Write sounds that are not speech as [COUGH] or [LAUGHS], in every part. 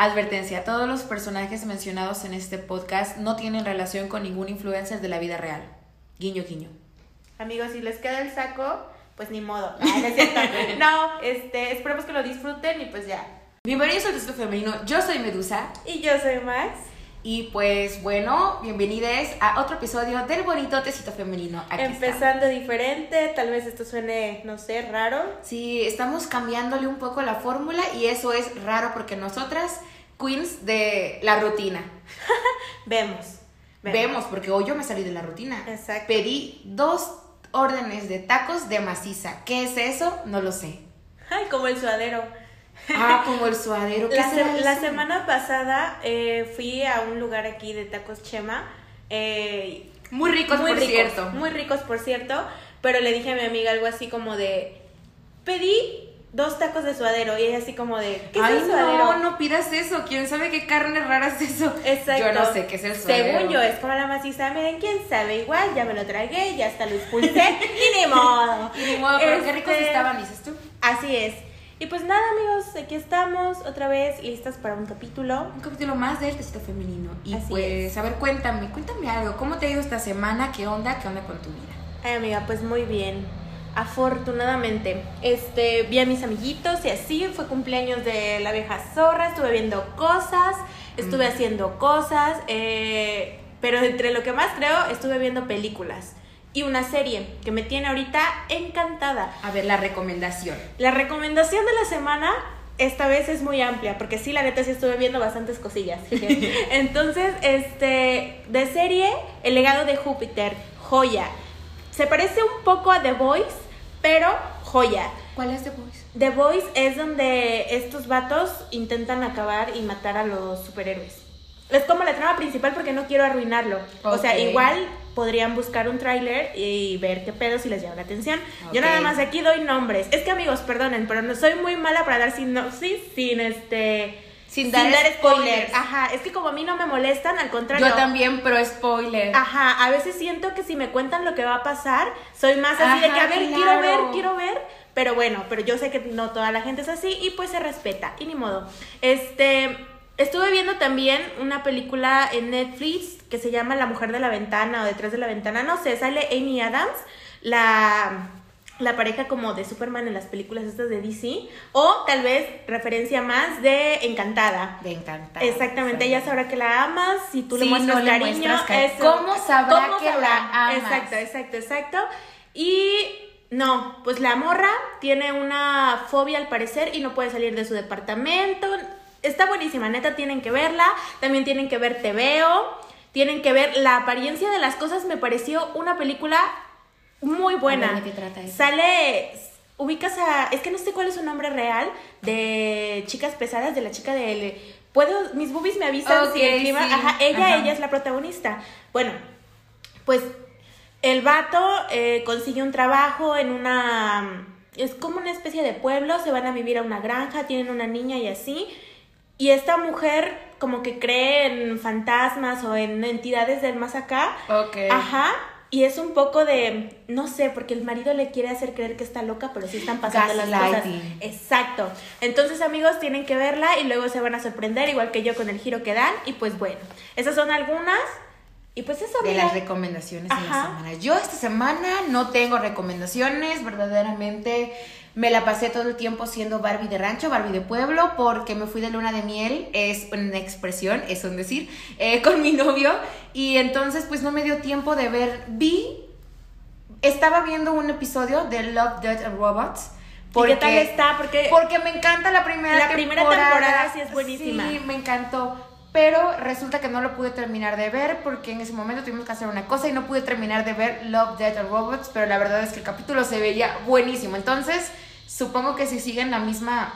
Advertencia, todos los personajes mencionados en este podcast no tienen relación con ningún influencer de la vida real. Guiño, guiño. Amigos, si les queda el saco, pues ni modo. [LAUGHS] no, es cierto. no, este, esperemos que lo disfruten y pues ya. Bienvenidos al Tecito Femenino, yo soy Medusa. Y yo soy Max. Y pues bueno, bienvenidos a otro episodio del bonito Tecito Femenino. Aquí Empezando diferente, tal vez esto suene, no sé, raro. Sí, estamos cambiándole un poco la fórmula y eso es raro porque nosotras, queens de la rutina. [LAUGHS] vemos, vemos. Vemos, porque hoy yo me salí de la rutina. Exacto. Pedí dos órdenes de tacos de maciza. ¿Qué es eso? No lo sé. Ay, como el suadero. [LAUGHS] Ah, como el suadero. la, semana pasada eh, fui a un lugar aquí de tacos Chema. Eh, muy ricos, muy por cierto. Muy ricos, por cierto. Pero le dije a mi amiga algo así como de. Pedí dos tacos de suadero y ella así como de ¿qué es el suadero? No, no pidas eso, quién sabe qué carne rara es eso. Exacto. Yo no sé qué es el suadero. Según yo, es como la maciza, miren, quién sabe, igual ya me lo tragué, ya hasta lo expulsé [LAUGHS] y ni modo. [LAUGHS] y ni modo, pero qué ricos este, estaban, dices tú. Así es. Y pues nada, amigos, aquí estamos otra vez listas para un capítulo. Un capítulo más del testito femenino. Y pues, a ver, cuéntame, cuéntame algo. ¿Cómo te ha ido esta semana? ¿Qué onda? ¿Qué onda con tu vida? Ay, amiga, pues muy bien. Afortunadamente, este, vi a mis amiguitos y así fue cumpleaños de la vieja zorra, estuve viendo cosas, estuve mm. haciendo cosas, eh, pero entre lo que más creo, estuve viendo películas y una serie que me tiene ahorita encantada. A ver, la recomendación. La recomendación de la semana esta vez es muy amplia, porque sí, la neta sí estuve viendo bastantes cosillas. [LAUGHS] Entonces, este, de serie, El legado de Júpiter, joya. Se parece un poco a The Voice, pero joya. ¿Cuál es The Voice? The Voice es donde estos vatos intentan acabar y matar a los superhéroes. Es como la trama principal porque no quiero arruinarlo. O sea, igual podrían buscar un tráiler y ver qué pedo si les llama la atención. Yo nada más aquí doy nombres. Es que amigos, perdonen, pero no soy muy mala para dar sinopsis sin este sin dar, spoilers. Ajá, es que como a mí no me molestan, al contrario. Yo también, pero spoiler. Ajá, a veces siento que si me cuentan lo que va a pasar, soy más así de que, a ver, quiero ver, quiero ver. Pero bueno, pero yo sé que no toda la gente es así y pues se respeta. Y ni modo. Este, Estuve viendo también una película en Netflix que se llama La mujer de la ventana o detrás de la ventana, no sé, sale Amy Adams, la, la pareja como de Superman en las películas estas de DC, o tal vez referencia más de Encantada. De Encantada. Exactamente, ella sabrá que la amas, si tú le muestras cariño, ¿cómo sabrá que la amas? Exacto, exacto, exacto. Y no, pues la morra tiene una fobia al parecer y no puede salir de su departamento está buenísima, neta, tienen que verla. También tienen que ver Te Veo. Tienen que ver La apariencia de las cosas. Me pareció una película muy buena. ¿De qué trata eso? Sale. Ubicas a. Es que no sé cuál es su nombre real. De Chicas Pesadas, de la chica del. Puedo. Mis boobies me avisan si el clima. Ajá, ella, ella es la protagonista. Bueno, pues el vato eh, consigue un trabajo en una. Es como una especie de pueblo, se van a vivir a una granja, tienen una niña y así. Y esta mujer como que cree en fantasmas o en entidades del más acá. Ok. Ajá. Y es un poco de, no sé, porque el marido le quiere hacer creer que está loca, pero sí están pasando las cosas. Exacto. Entonces, amigos, tienen que verla y luego se van a sorprender, igual que yo con el giro que dan. Y pues bueno, esas son algunas. Y pues eso, De las recomendaciones de la semana. Yo esta semana no tengo recomendaciones, verdaderamente me la pasé todo el tiempo siendo Barbie de rancho, Barbie de pueblo, porque me fui de luna de miel, es una expresión, es un decir, eh, [LAUGHS] con mi novio. Y entonces pues no me dio tiempo de ver, vi, estaba viendo un episodio de Love, Death and Robots. Porque, ¿Qué tal está? Porque, porque me encanta la primera temporada. La primera temporada sí es buenísima. Sí, me encantó pero resulta que no lo pude terminar de ver porque en ese momento tuvimos que hacer una cosa y no pude terminar de ver Love, Death and Robots, pero la verdad es que el capítulo se veía buenísimo. Entonces, supongo que si siguen la misma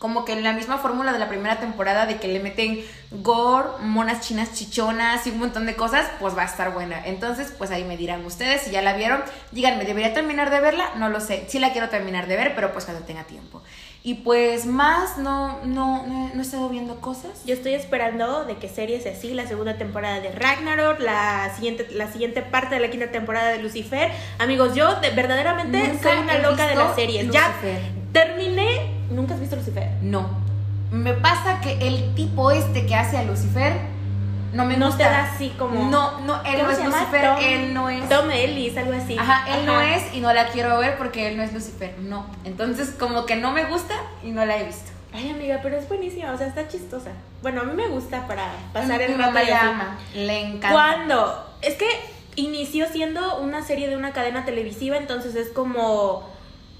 como que en la misma fórmula de la primera temporada de que le meten gore, monas chinas chichonas y un montón de cosas, pues va a estar buena. Entonces, pues ahí me dirán ustedes si ya la vieron. Díganme, ¿debería terminar de verla? No lo sé. Sí la quiero terminar de ver, pero pues cuando tenga tiempo. Y pues más no, no, no, he estado viendo cosas. Yo estoy esperando de que series así, la segunda temporada de Ragnarok, la siguiente, la siguiente parte de la quinta temporada de Lucifer. Amigos, yo verdaderamente soy una loca de las series. Ya terminé. ¿Nunca has visto Lucifer? No. me pasa que el tipo este que hace a Lucifer no me no gusta. te da así como. No, no, él ¿Cómo no es? Lucifer, Tom- él no es. Tom Ellis, algo así. Ajá, él no es y no la quiero ver porque él no es Lucifer, no. Entonces, como que no me gusta y no la he visto. Ay, amiga, pero es buenísima, o sea, está chistosa. Bueno, a mí me gusta para pasar el rato así. ama, le encanta. ¿Cuándo? Es que inició siendo una serie de una cadena televisiva, entonces es como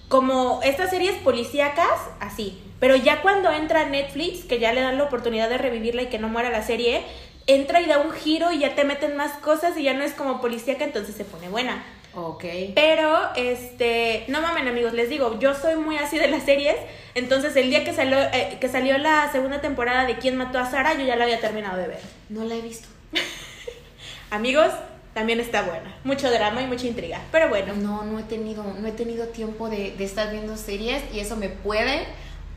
como estas series policíacas, así. Pero ya cuando entra Netflix, que ya le dan la oportunidad de revivirla y que no muera la serie, entra y da un giro y ya te meten más cosas y ya no es como policíaca, entonces se pone buena. Ok. Pero, este, no mamen amigos, les digo, yo soy muy así de las series, entonces el día que salió, eh, que salió la segunda temporada de ¿Quién mató a Sara? Yo ya la había terminado de ver. No la he visto. [LAUGHS] Amigos, también está buena. Mucho drama y mucha intriga. Pero bueno, No, no he tenido, no he tenido tiempo de, de estar viendo series y eso me puede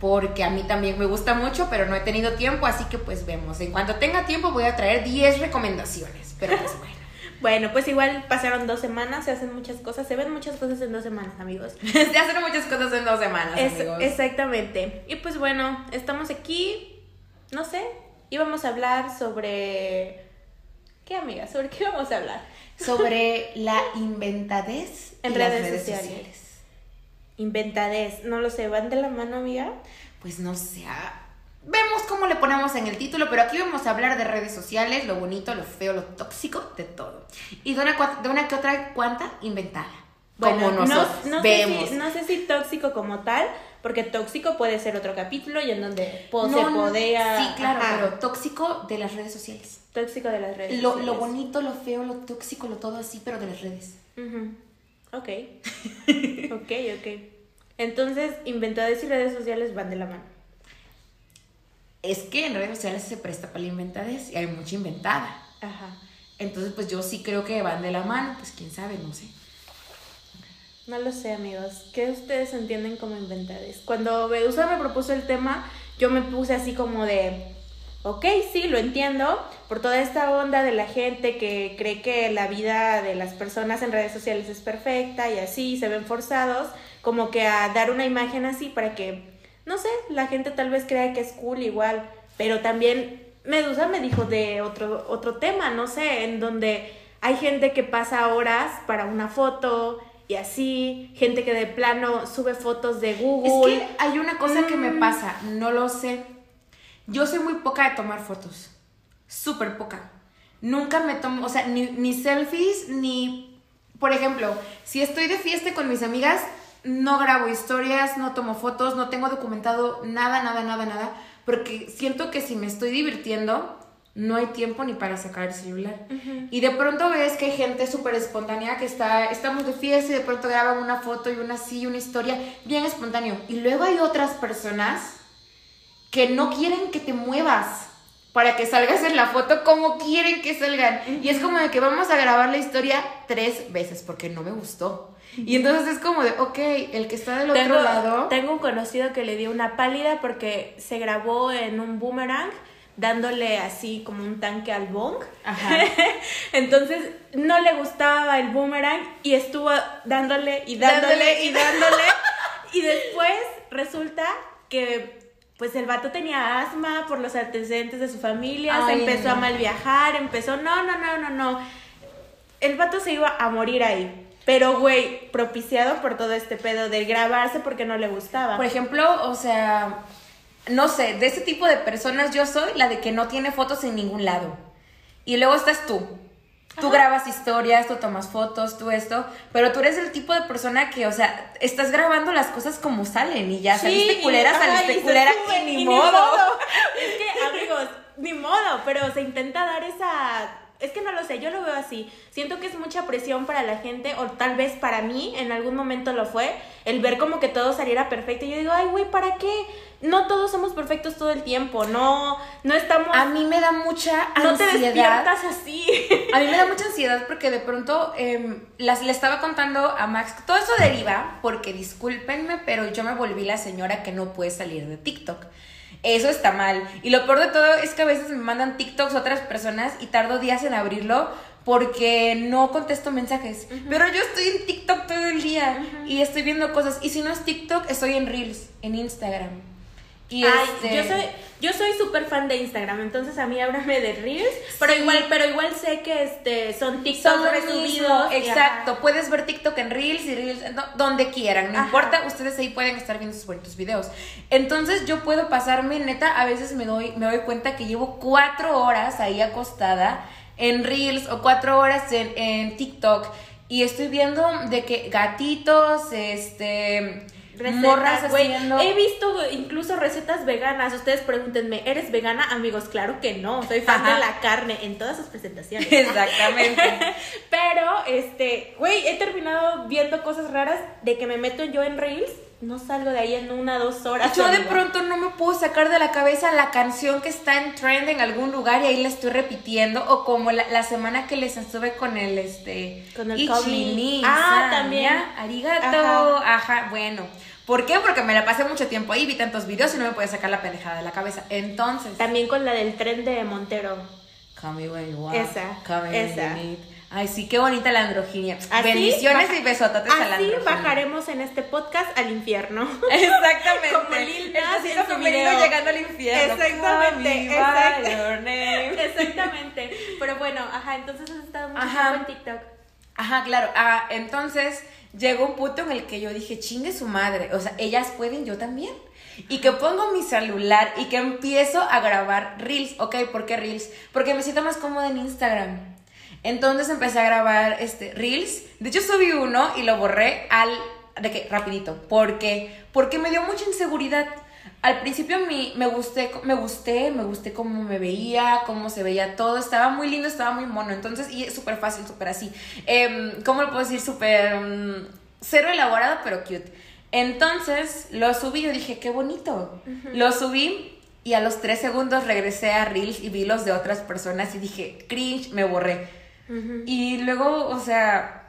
porque a mí también me gusta mucho, pero no he tenido tiempo, así que pues vemos. En cuanto tenga tiempo voy a traer 10 recomendaciones, pero pues bueno. [LAUGHS] bueno, pues igual pasaron dos semanas, se hacen muchas cosas, se ven muchas cosas en dos semanas, amigos. [LAUGHS] Se hacen muchas cosas en dos semanas, Es- amigos. exactamente. Y pues bueno, estamos aquí, no sé, íbamos a hablar sobre... ¿Qué, amiga? ¿Sobre qué vamos a hablar? Sobre [LAUGHS] la inventadez En las redes sociales. Inventadez, no lo sé, ¿van de la mano, amiga? Pues no sé. ah, Vemos cómo le ponemos en el título, pero aquí vamos a hablar de redes sociales, lo bonito, lo feo, lo tóxico, de todo. Y de una, de una que otra cuanta inventada. como no, nosotros no vemos. Sé si, no sé si tóxico como tal, porque tóxico puede ser otro capítulo y en donde po- No, se podea... Sí, claro, Ajá. pero tóxico de las redes sociales. Tóxico de las redes Lo, sociales. lo bonito, lo feo, lo tóxico, lo todo así, pero de las redes. Ok. [LAUGHS] ok, ok. Entonces, inventades y redes sociales van de la mano. Es que en redes sociales se presta para la inventadez y hay mucha inventada. Ajá. Entonces, pues yo sí creo que van de la mano, pues quién sabe, no sé. No lo sé, amigos. ¿Qué ustedes entienden como inventades? Cuando Bedusa me propuso el tema, yo me puse así como de, ok, sí, lo entiendo, por toda esta onda de la gente que cree que la vida de las personas en redes sociales es perfecta y así, se ven forzados, como que a dar una imagen así para que, no sé, la gente tal vez crea que es cool igual, pero también Medusa me dijo de otro, otro tema, no sé, en donde hay gente que pasa horas para una foto y así, gente que de plano sube fotos de Es Google. que hay una cosa que me Mm. pasa, no lo sé. Yo soy muy poca de tomar fotos. Súper poca. Nunca me tomo, o sea, ni, ni selfies, ni. Por ejemplo, si estoy de fiesta con mis amigas, no grabo historias, no tomo fotos, no tengo documentado nada, nada, nada, nada. Porque siento que si me estoy divirtiendo, no hay tiempo ni para sacar el celular. Y de pronto ves que hay gente súper espontánea que está, estamos de fiesta y de pronto graban una foto y una así, una historia, bien espontáneo. Y luego hay otras personas que no quieren que te muevas para que salgas en la foto como quieren que salgan. Y es como de que vamos a grabar la historia tres veces porque no me gustó. Y entonces es como de, ok, el que está del otro tengo, lado... tengo un conocido que le dio una pálida porque se grabó en un boomerang dándole así como un tanque al bong. Ajá. [LAUGHS] Entonces no le gustaba el boomerang y estuvo dándole y dándole, Dándole y dándole. y después resulta que pues el vato tenía asma por los antecedentes de su familia, Ay, se empezó a mal viajar, empezó, no, no, no, no, no. El vato se iba a morir ahí. Pero, güey, propiciado por todo este pedo de grabarse porque no le gustaba. Por ejemplo, o sea, no sé, de ese tipo de personas yo soy la de que no tiene fotos en ningún lado. Y luego estás tú. Tú grabas historias, tú tomas fotos, tú esto, pero tú eres el tipo de persona que, o sea, estás grabando las cosas como salen y ya Sí, saliste culera, y- saliste y culera sube, y ni modo. [LAUGHS] Es que, amigos, ni modo, pero se intenta dar esa... Es que no lo sé, yo lo veo así. Siento que es mucha presión para la gente, o tal vez para mí, en algún momento lo fue, el ver como que todo saliera perfecto. Y yo digo, ay, güey, ¿para qué? No todos somos perfectos todo el tiempo, no, no estamos... A mí me da mucha no te ansiedad. despiertas así. A mí me da mucha ansiedad porque de pronto em, las, le estaba contando a Max. Todo eso deriva porque, discúlpenme, pero yo me volví la señora que no puede salir de TikTok. Eso está mal. Y lo peor de todo es que a veces me mandan TikToks otras personas y tardo días en abrirlo porque no contesto mensajes. Pero yo estoy en TikTok todo el día y estoy viendo cosas. Y si no es TikTok, estoy en Reels, en Instagram. Y Ay, yo este soy yo soy súper fan de Instagram, entonces a mí háblame de Reels, pero igual pero igual sé que este son TikTok resubidos. Exacto, puedes ver TikTok en Reels y Reels donde quieran, no importa, ustedes ahí pueden estar viendo sus bonitos videos. Entonces yo puedo pasarme, neta, a veces me doy me doy cuenta que llevo cuatro horas ahí acostada en Reels o cuatro horas en, en TikTok y estoy viendo de que gatitos, este Recetas, güey. He visto incluso recetas veganas. Ustedes pregúntenme, ¿eres vegana? Amigos, claro que no. Soy fan de la carne en todas sus presentaciones. [LAUGHS] [LAUGHS] Exactamente. Pero, este, güey, he terminado viendo cosas raras de que me meto yo en Reels. No salgo de ahí en una, dos horas. Yo de pronto no me puedo sacar de la cabeza la canción que está en trend en algún lugar y ahí la estoy repitiendo. O como la, semana que les estuve con el, este... Con el Ah, también. Arigato. Ajá, bueno. ¿Por qué? Porque me la pasé mucho tiempo ahí, vi tantos videos y no me podía sacar la pendejada de la cabeza. Entonces. También con la del tren de Montero. Come you want. Esa. Come esa. Ay, sí, qué bonita la androginia. Bendiciones y besototes a la Así bajaremos en este podcast al infierno. [LAUGHS] Exactamente. Como Lil Nas en su video. llegando al infierno. Exactamente. Exactamente. [LAUGHS] Exactamente. Pero bueno, ajá, entonces has estado mucho tiempo en TikTok. Ajá, claro. Ah, entonces llegó un punto en el que yo dije, chingue su madre, o sea, ellas pueden, yo también. Y que pongo mi celular y que empiezo a grabar reels. Ok, ¿por qué reels? Porque me siento más cómoda en Instagram. Entonces empecé a grabar este reels. De hecho subí uno y lo borré al de que rapidito, porque porque me dio mucha inseguridad al principio me, me gusté, me gusté, me gusté cómo me veía, cómo se veía todo, estaba muy lindo, estaba muy mono, entonces, y es súper fácil, súper así. Eh, ¿Cómo lo puedo decir? Súper mm, cero elaborado, pero cute. Entonces, lo subí, yo dije, qué bonito. Lo subí y a los tres segundos regresé a Reels y vi los de otras personas y dije, cringe, me borré. Y luego, o sea,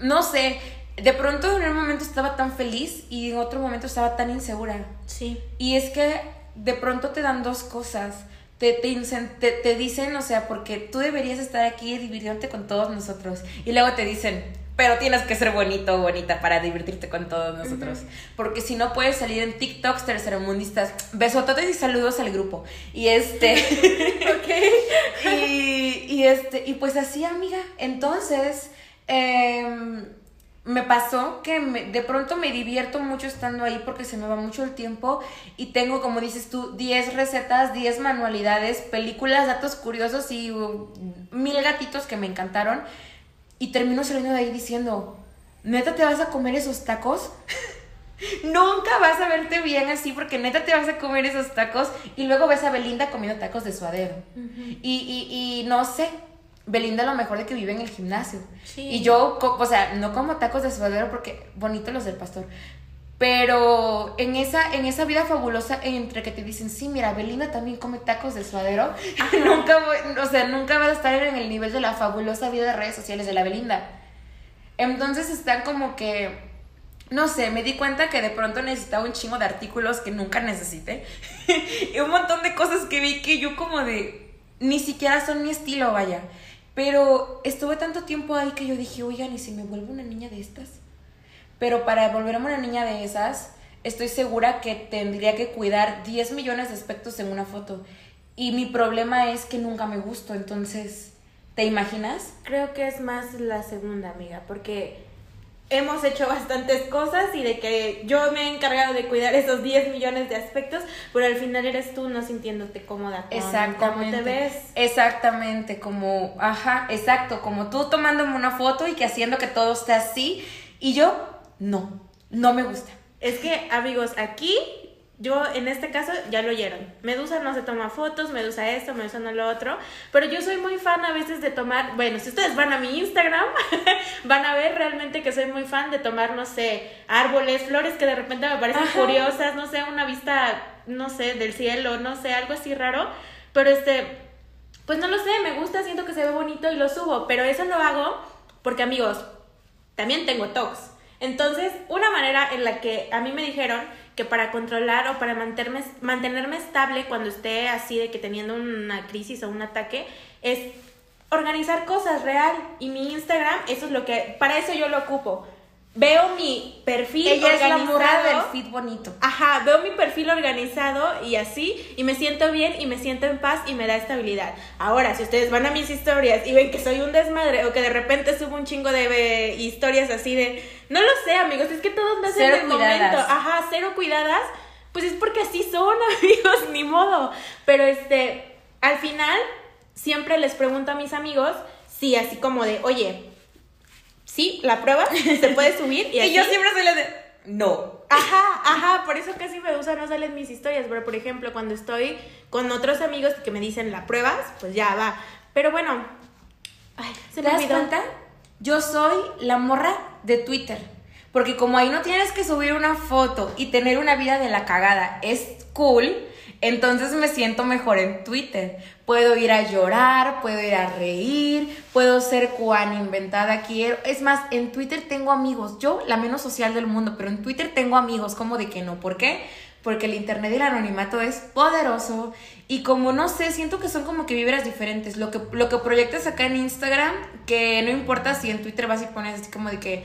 no sé, de pronto en un momento estaba tan feliz y en otro momento estaba tan insegura. Sí. Y es que de pronto te dan dos cosas. Te, te, te, dicen, o sea, porque tú deberías estar aquí divirtiéndote con todos nosotros. Y luego te dicen, pero tienes que ser bonito o bonita para divertirte con todos nosotros. Porque si no puedes salir en TikToks tercermundistas. Besototes y saludos al grupo. Y este. [LAUGHS] ok. [LAUGHS] y, y, este. Y pues así, amiga. Entonces. Eh, me pasó que de pronto me divierto mucho estando ahí porque se me va mucho el tiempo y tengo, como dices tú, 10 recetas, 10 manualidades, películas, datos curiosos y uh, mil gatitos que me encantaron. Y termino saliendo de ahí diciendo, ¿neta te vas a comer esos tacos? [LAUGHS] Nunca vas a verte bien así porque neta te vas a comer esos tacos y luego ves a Belinda comiendo tacos de suadero. y, y, y no sé, Belinda lo mejor de que vive en el gimnasio. Y yo, o sea, no como tacos de suadero porque bonito los del pastor. Pero en esa, en esa vida fabulosa entre que te dicen, sí, mira, Belinda también come tacos de suadero, [LAUGHS] nunca o sea, nunca vas a estar en el nivel de la fabulosa vida de redes sociales de la Belinda. Entonces está como que, no sé, me di cuenta que de pronto necesitaba un chingo de artículos que nunca necesité. [LAUGHS] y un montón de cosas que vi que yo como de, ni siquiera son mi estilo, vaya. Pero estuve tanto tiempo ahí que yo dije, oigan, ¿y si me vuelvo una niña de estas? Pero para volverme una niña de esas, estoy segura que tendría que cuidar 10 millones de aspectos en una foto. Y mi problema es que nunca me gusto, entonces, ¿te imaginas? Creo que es más la segunda, amiga, porque hemos hecho bastantes cosas y de que yo me he encargado de cuidar esos 10 millones de aspectos, pero al final eres tú no sintiéndote cómoda con cómo te ves. Exactamente, como, ajá, exacto, como tú tomándome una foto y que haciendo que todo esté así y yo no, no me gusta. Es que, amigos, aquí yo en este caso ya lo oyeron. Medusa no se toma fotos, Medusa esto, Medusa no lo otro. Pero yo soy muy fan a veces de tomar. Bueno, si ustedes van a mi Instagram, [LAUGHS] van a ver realmente que soy muy fan de tomar, no sé, árboles, flores que de repente me parecen curiosas, no sé, una vista, no sé, del cielo, no sé, algo así raro. Pero este, pues no lo sé, me gusta, siento que se ve bonito y lo subo. Pero eso lo hago porque, amigos, también tengo TOCs. Entonces, una manera en la que a mí me dijeron que para controlar o para mantenerme, mantenerme estable cuando esté así de que teniendo una crisis o un ataque es organizar cosas real y mi Instagram, eso es lo que, para eso yo lo ocupo. Veo mi perfil Ella organizado. es la morra del feed bonito. Ajá, veo mi perfil organizado y así, y me siento bien y me siento en paz y me da estabilidad. Ahora, si ustedes van a mis historias y ven que soy un desmadre o que de repente subo un chingo de eh, historias así de, no lo sé, amigos, es que todos me hacen el momento, ajá, cero cuidadas, pues es porque así son, [LAUGHS] amigos, ni modo. Pero este, al final siempre les pregunto a mis amigos si así como de, oye, sí, la prueba se puede [LAUGHS] subir y, Y, así. yo siempre soy la de. No. Ajá, ajá, por eso casi me gusta no salen mis historias, pero por ejemplo, cuando estoy con otros amigos que me dicen la pruebas, pues ya va. Pero bueno, ay, se ¿Te me das olvidó. cuenta? Yo soy la morra de Twitter. Porque como ahí no tienes que subir una foto y tener una vida de la cagada es cool, entonces me siento mejor en Twitter. Puedo ir a llorar, puedo ir a reír, puedo ser cuan inventada quiero. Es más, en Twitter tengo amigos. Yo, la menos social del mundo, pero en Twitter tengo amigos. ¿Cómo de que no? ¿Por qué? Porque el internet y el anonimato es poderoso. Y como no sé, siento que son como que vibras diferentes. Lo que, lo que proyectas acá en Instagram, que no importa si en Twitter vas y pones así como de que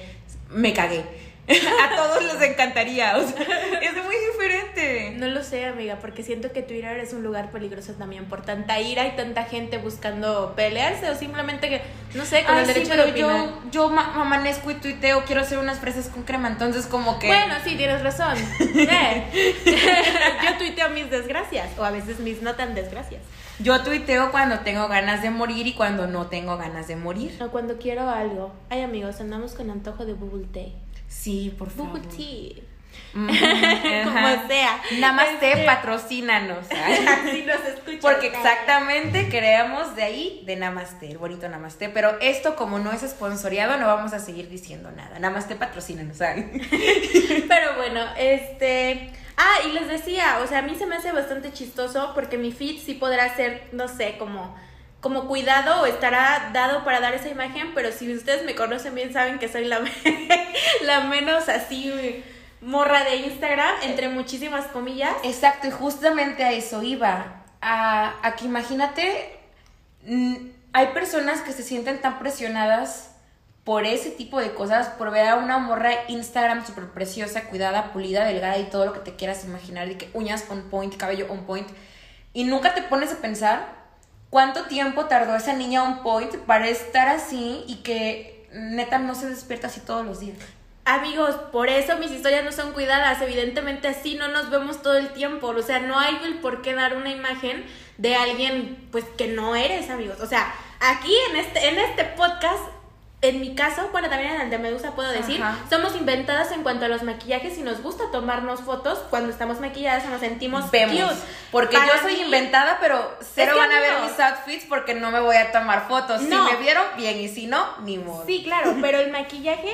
me cagué. [LAUGHS] A todos les encantaría. O sea, es muy diferente. No lo sé, amiga, porque siento que Twitter es un lugar peligroso también por tanta ira y tanta gente buscando pelearse o simplemente que, no sé, con Ay, el sí, derecho pero de opinar. yo, yo ma- amanezco y tuiteo, quiero hacer unas fresas con crema, entonces como que... Bueno, sí, tienes razón. [LAUGHS] Eh. [LAUGHS] yo tuiteo mis desgracias o a veces mis no tan desgracias. Yo tuiteo cuando tengo ganas de morir y cuando no tengo ganas de morir. O cuando quiero algo. Ay, amigos, andamos con antojo de bubble tea. Sí, por favor. Bubble tea. [LAUGHS] Como sea. Namaste, Este- patrocínanos. [LAUGHS] Así nos escuchan. Porque exactamente creamos de ahí de Namaste, el bonito Namaste. Pero esto, como no es esponsoreado, no vamos a seguir diciendo nada. Namaste, patrocínanos. [LAUGHS] Pero bueno, este. Ah, y les decía, o sea, a mí se me hace bastante chistoso porque mi feed sí podrá ser, no sé, como, como cuidado estará dado para dar esa imagen, pero si ustedes me conocen bien saben que soy [LAUGHS] la, menos así morra de Instagram, entre muchísimas comillas. Exacto, y justamente a eso iba. A, a que imagínate, hay personas que se sienten tan presionadas por ese tipo de cosas, por ver a una morra Instagram súper preciosa, cuidada, pulida, delgada y todo lo que te quieras imaginar, de que uñas on point, cabello on point, y nunca te pones a pensar cuánto tiempo tardó esa niña on point para estar así y que neta no se despierta así todos los días. Amigos, por eso mis historias no son cuidadas. Evidentemente así no nos vemos todo el tiempo. O sea, no hay el por qué dar una imagen de alguien pues que no eres, amigos. O sea, aquí en este, en este podcast, en mi caso, bueno, también en el de Medusa puedo decir, Ajá. somos inventadas en cuanto a los maquillajes y nos gusta tomarnos fotos cuando estamos maquilladas o nos sentimos Vemos. cute. Porque Para yo soy mí- inventada, pero cero van a ver mis outfits porque no me voy a tomar fotos. No. Si me vieron, bien, y si no, ni modo. Sí, claro, pero el maquillaje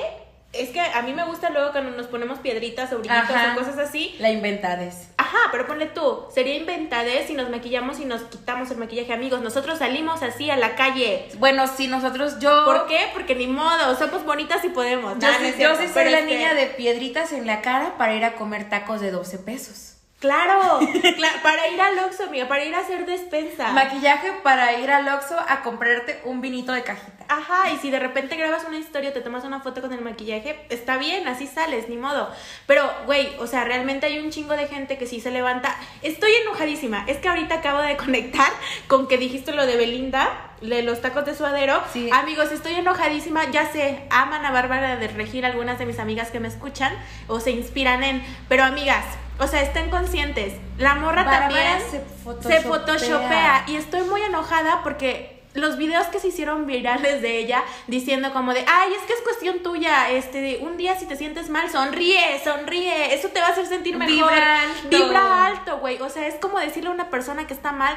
es que a mí me gusta luego cuando nos ponemos piedritas o brillitos Ajá. o cosas así. La inventades. Ajá, pero ponle tú, sería inventadez si nos maquillamos y nos quitamos el maquillaje, amigos. Nosotros salimos así a la calle. Bueno, sí, nosotros, yo. ¿Por qué? Porque ni modo, somos bonitas y podemos. Yo, Nah, sí, yo sí soy la este- niña de piedritas en la cara para ir a comer tacos de 12 pesos. Claro, [LAUGHS] cla- para ir al Oxxo, amiga, para ir a hacer despensa. Maquillaje para ir al Oxxo a comprarte un vinito de cajita. Ajá, y si de repente grabas una historia, te tomas una foto con el maquillaje, está bien, así sales, ni modo. Pero, güey, o sea, realmente hay un chingo de gente que sí se levanta. Estoy enojadísima. Es que ahorita acabo de [LAUGHS] conectar con que dijiste lo de Belinda, de los tacos de suadero. Sí. Amigos, estoy enojadísima. Ya sé, aman a Bárbara de Regir algunas de mis amigas que me escuchan o se inspiran en. Pero, amigas, o sea, estén conscientes. La morra Bárbara también se se photoshopea. photoshopea. Y estoy muy enojada porque los videos que se hicieron virales de ella diciendo como de, ay, es que es cuestión tuya, este, un día si te sientes mal, sonríe, sonríe, eso te va a hacer sentir mejor. Vibra alto. Vibra alto, güey. O sea, es como decirle a una persona que está mal,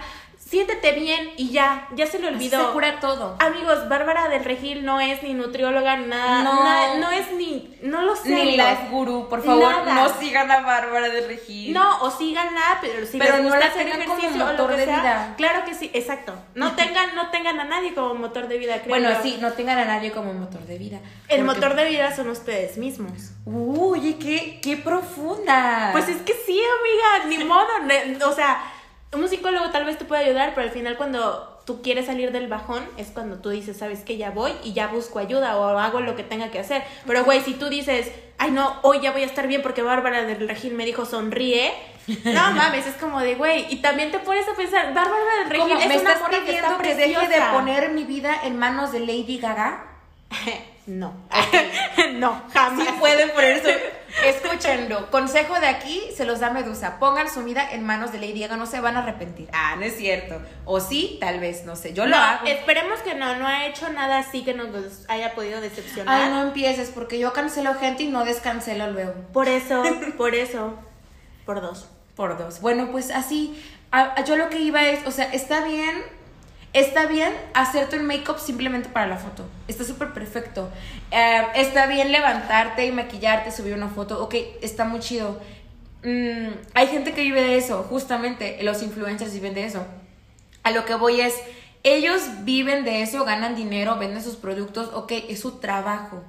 siéntete bien y ya, ya se le Así olvidó. se cura todo. Amigos, Bárbara del Regil no es ni nutrióloga ni nada. No. nada- no es ni, no lo sé. Ni. Life Guru, por favor, Nada. no sigan a Bárbara de Regil. No, o síganla, pero si Pero les no gusta la hacer como ejercicio o lo motor que de sea, vida. Claro que sí, exacto. No [LAUGHS] tengan, no tengan a nadie como motor de vida, creo Bueno, yo. sí, no tengan a nadie como motor de vida. El Porque- motor de vida son ustedes mismos. Uy, qué, qué profunda. Pues es que sí, amiga, ni modo. O sea, un psicólogo tal vez te puede ayudar, pero al final cuando tú quieres salir del bajón, es cuando tú dices, ¿sabes qué? Ya voy y ya busco ayuda o hago lo que tenga que hacer. Pero, güey, si tú dices, ay, no, hoy ya voy a estar bien porque Bárbara del Regil me dijo sonríe, no [LAUGHS] mames, es como de, güey, y también te pones a pensar, Bárbara del Regil es ¿Me una estás morra que está que deje de poner mi vida en manos de Lady Gaga? [LAUGHS] No. [LAUGHS] no, jamás. Sí pueden poner su... [LAUGHS] Escúchenlo. Consejo de aquí se los da Medusa. Pongan su vida en manos de Lady Gaga, no se van a arrepentir. Ah, no es cierto. O sí, tal vez, no sé. Yo lo hago. esperemos que no, no ha hecho nada así que nos haya podido decepcionar. Ay, no empieces, porque yo cancelo gente y no descancelo luego. Por eso, [LAUGHS] por eso, por dos. Por dos. Bueno, pues así, a- a- yo lo que iba es, o sea, está bien, está bien hacerte un make-up simplemente para la foto. Está súper perfecto. Eh, está bien levantarte y maquillarte, subir una foto. Ok, está muy chido. Mm, hay gente que vive de eso, justamente, los influencers viven de eso. A lo que voy es, ellos viven de eso, ganan dinero, venden sus productos, ok, es su trabajo.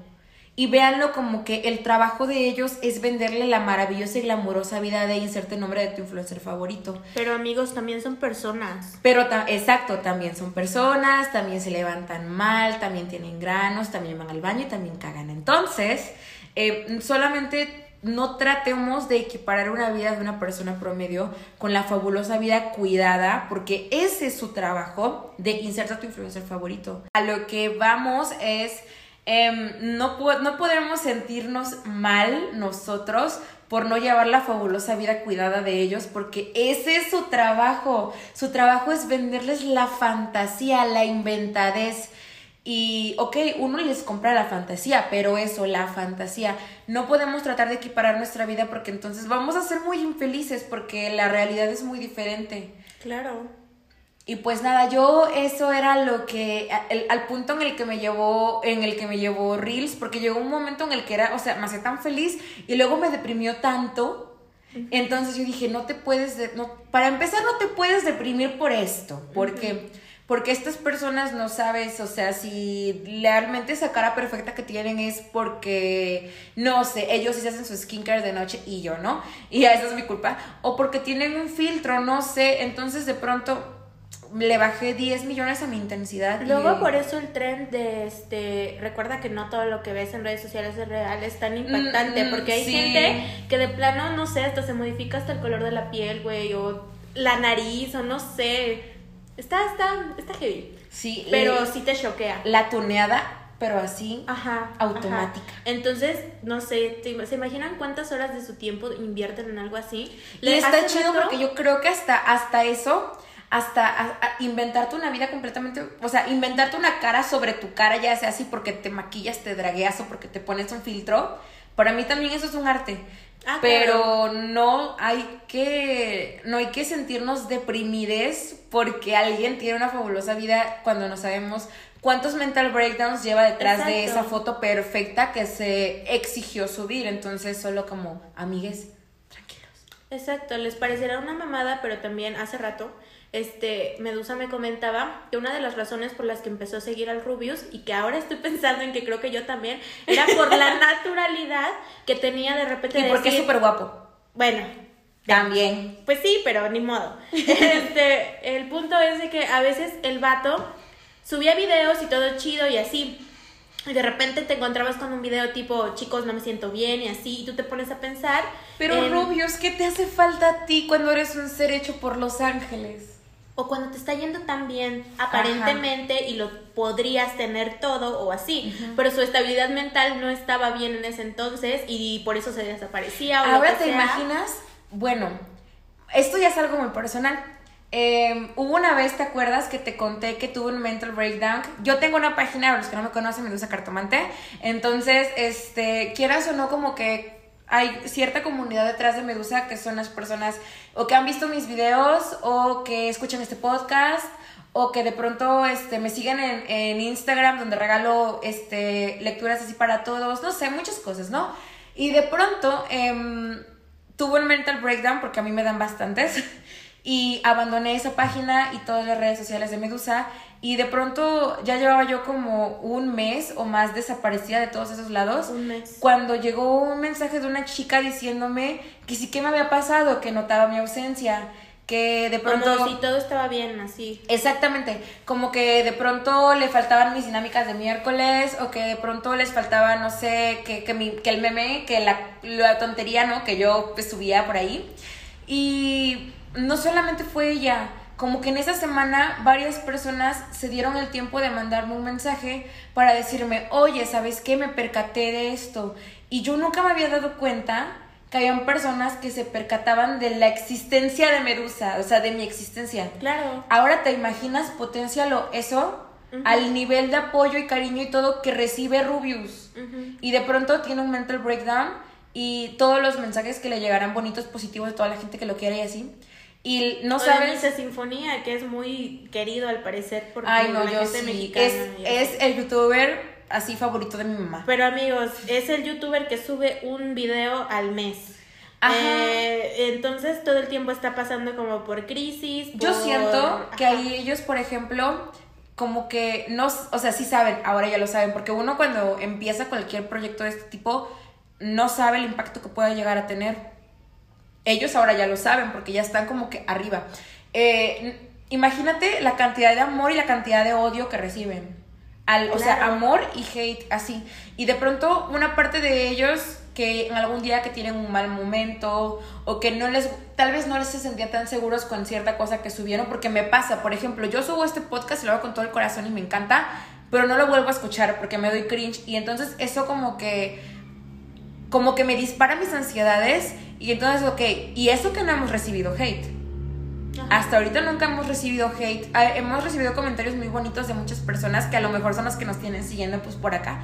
Y véanlo como que el trabajo de ellos es venderle la maravillosa y glamurosa vida de inserte el nombre de tu influencer favorito. Pero amigos, también son personas. Pero, ta- exacto, también son personas, también se levantan mal, también tienen granos, también van al baño y también cagan. Entonces, eh, solamente no tratemos de equiparar una vida de una persona promedio con la fabulosa vida cuidada, porque ese es su trabajo de insertar tu influencer favorito. A lo que vamos es, em, no, no podemos sentirnos mal nosotros por no llevar la fabulosa vida cuidada de ellos, porque ese es su trabajo. Su trabajo es venderles la fantasía, la inventadez. Y, ok, uno les compra la fantasía, pero eso, la fantasía. No podemos tratar de equiparar nuestra vida porque entonces vamos a ser muy infelices porque la realidad es muy diferente. Claro. Y pues nada, yo eso era lo que el- al punto en el que me llevó en el que me llevó Reels porque llegó un momento en el que era, o sea, me hacía tan feliz y luego me deprimió tanto. Entonces yo dije, no te puedes de- no para empezar no te puedes deprimir por esto, porque porque estas personas no sabes, o sea, si realmente esa cara perfecta que tienen es porque, no sé, ellos sí se hacen su skincare de noche y yo no, y esa es mi culpa, o porque tienen un filtro, no sé, entonces de pronto le bajé 10 millones a mi intensidad. y- Luego por eso el tren de este recuerda que no todo lo que ves en redes sociales es real, es tan impactante, Mm, porque hay sí. gente que de plano, no sé, hasta se modifica hasta el color de la piel, güey, o la nariz, o no sé. Está, está, está heavy. Sí, Pero sí te choquea. la tuneada, pero así. Ajá. Automática. ajá. Entonces, no sé, ¿te- ¿se imaginan cuántas horas de su tiempo invierten en algo así? Y está chido porque yo creo que hasta, hasta eso, hasta a- a inventarte una vida completamente, o sea, inventarte una cara sobre tu cara, ya sea así porque te maquillas, te dragueas o porque te pones un filtro, para mí también eso es un arte. Ah, Pero no hay que no hay que sentirnos deprimides porque alguien tiene una fabulosa vida cuando no sabemos cuántos mental breakdowns lleva detrás de esa foto perfecta que se exigió subir. Entonces, solo como amigues, tranquilos. Exacto, les parecerá una mamada, pero también hace rato, este, Medusa me comentaba que una de las razones por las que empezó a seguir al Rubius y que ahora estoy [LAUGHS] pensando en que creo que yo también, era por la naturalidad que tenía de repente Y de porque es súper guapo. Bueno, También. pues sí, pero ni modo. [LAUGHS] Este, el punto es de que a veces el vato subía videos y todo chido y así. Y de repente te encontrabas con un video tipo, chicos, no me siento bien y así, y tú te pones a pensar. Pero en- Rubius, ¿qué te hace falta a ti cuando eres un ser hecho por los ángeles? O cuando te está yendo tan bien, aparentemente, y lo podrías tener todo o así, pero su estabilidad mental no estaba bien en ese entonces y por eso se desaparecía. O Ahora te sea. imaginas, bueno, esto ya es algo muy personal. Eh, hubo una vez, ¿te acuerdas que te conté que tuve un mental breakdown? Yo tengo una página, para los que no me conocen, Medusa Cartomante. Entonces, este, quieras o no, como que hay cierta comunidad detrás de Medusa que son las personas o que han visto mis videos o que escuchan este podcast o que de pronto este, me siguen en, en Instagram donde regalo este, lecturas así para todos, no sé, muchas cosas, ¿no? Y de pronto em, tuve un mental breakdown porque a mí me dan bastantes [LAUGHS] y abandoné esa página y todas las redes sociales de Medusa y de pronto ya llevaba yo como un mes o más desaparecida de todos esos lados Un mes. cuando llegó un mensaje de una chica diciéndome que sí que me había pasado, que notaba mi ausencia, que de pronto... Como si todo estaba bien, así. Exactamente, como que de pronto le faltaban mis dinámicas de miércoles o que de pronto les faltaba, no sé, que, que, mi, que el meme, que la, la tontería, ¿no? Que yo pues, subía por ahí. Y no solamente fue ella, como que en esa semana varias personas se dieron el tiempo de mandarme un mensaje para decirme, oye, ¿sabes qué? Me percaté de esto. Y yo nunca me había dado cuenta que habían personas que se percataban de la existencia de Medusa, o sea, de mi existencia. Claro. Ahora te imaginas, potencialo eso al nivel de apoyo y cariño y todo que recibe Rubius. Y de pronto tiene un mental breakdown y todos los mensajes que le llegarán bonitos, positivos de toda la gente que lo quiere y así. Y no sabes. esa Sinfonía, que es muy querido al parecer por Ay, no, yo sí. Es, es el youtuber así favorito de mi mamá. Pero amigos, es el youtuber que sube un video al mes. Ajá. Eh, entonces todo el tiempo está pasando como por crisis. Yo siento que ahí ellos, por ejemplo, como que no, o sea, sí saben, ahora ya lo saben, porque uno cuando empieza cualquier proyecto de este tipo no sabe el impacto que puede llegar a tener. Ellos ahora ya lo saben porque ya están como que arriba. Eh, imagínate la cantidad de amor y la cantidad de odio que reciben. O sea, amor y hate, así. Y de pronto una parte de ellos que en algún día que tienen un mal momento o que no les, tal vez no les se sentían tan seguros con cierta cosa que subieron, porque me pasa, por ejemplo, yo subo este podcast y lo hago con todo el corazón y me encanta, pero no lo vuelvo a escuchar porque me doy cringe y entonces eso como que, como que me dispara mis ansiedades y entonces, ok, y eso que no hemos recibido hate hasta ahorita nunca hemos recibido hate. Ah, hemos recibido comentarios muy bonitos de muchas personas que a lo mejor son las que nos tienen siguiendo pues por acá.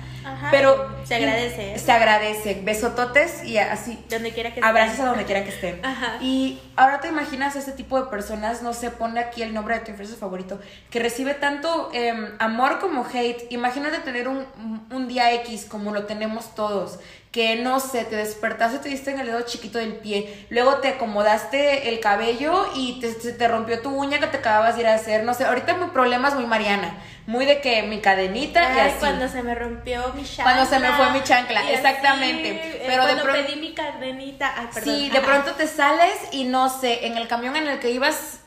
Pero se agradece. Se agradece. Besototes y así. Donde quiera que estén. Abrazos a donde quiera que estén. Y ahora te imaginas a este tipo de personas, no sé, pone aquí el nombre de tu influencer favorito, que recibe tanto em, amor como hate. Imagínate tener un, un día X como lo tenemos todos que no sé, te despertaste, te diste en el dedo chiquito del pie, luego te acomodaste el cabello y te, te rompió tu uña que te acababas de ir a hacer, no sé, ahorita mi problema es muy Mariana, muy de que mi cadenita y así. cuando se me rompió mi chancla. Cuando se me fue mi chancla, exactamente. Eh, pero de pronto pedí mi cadenita, ay, perdón. Sí, de pronto te sales y no sé, en el camión en el que ibas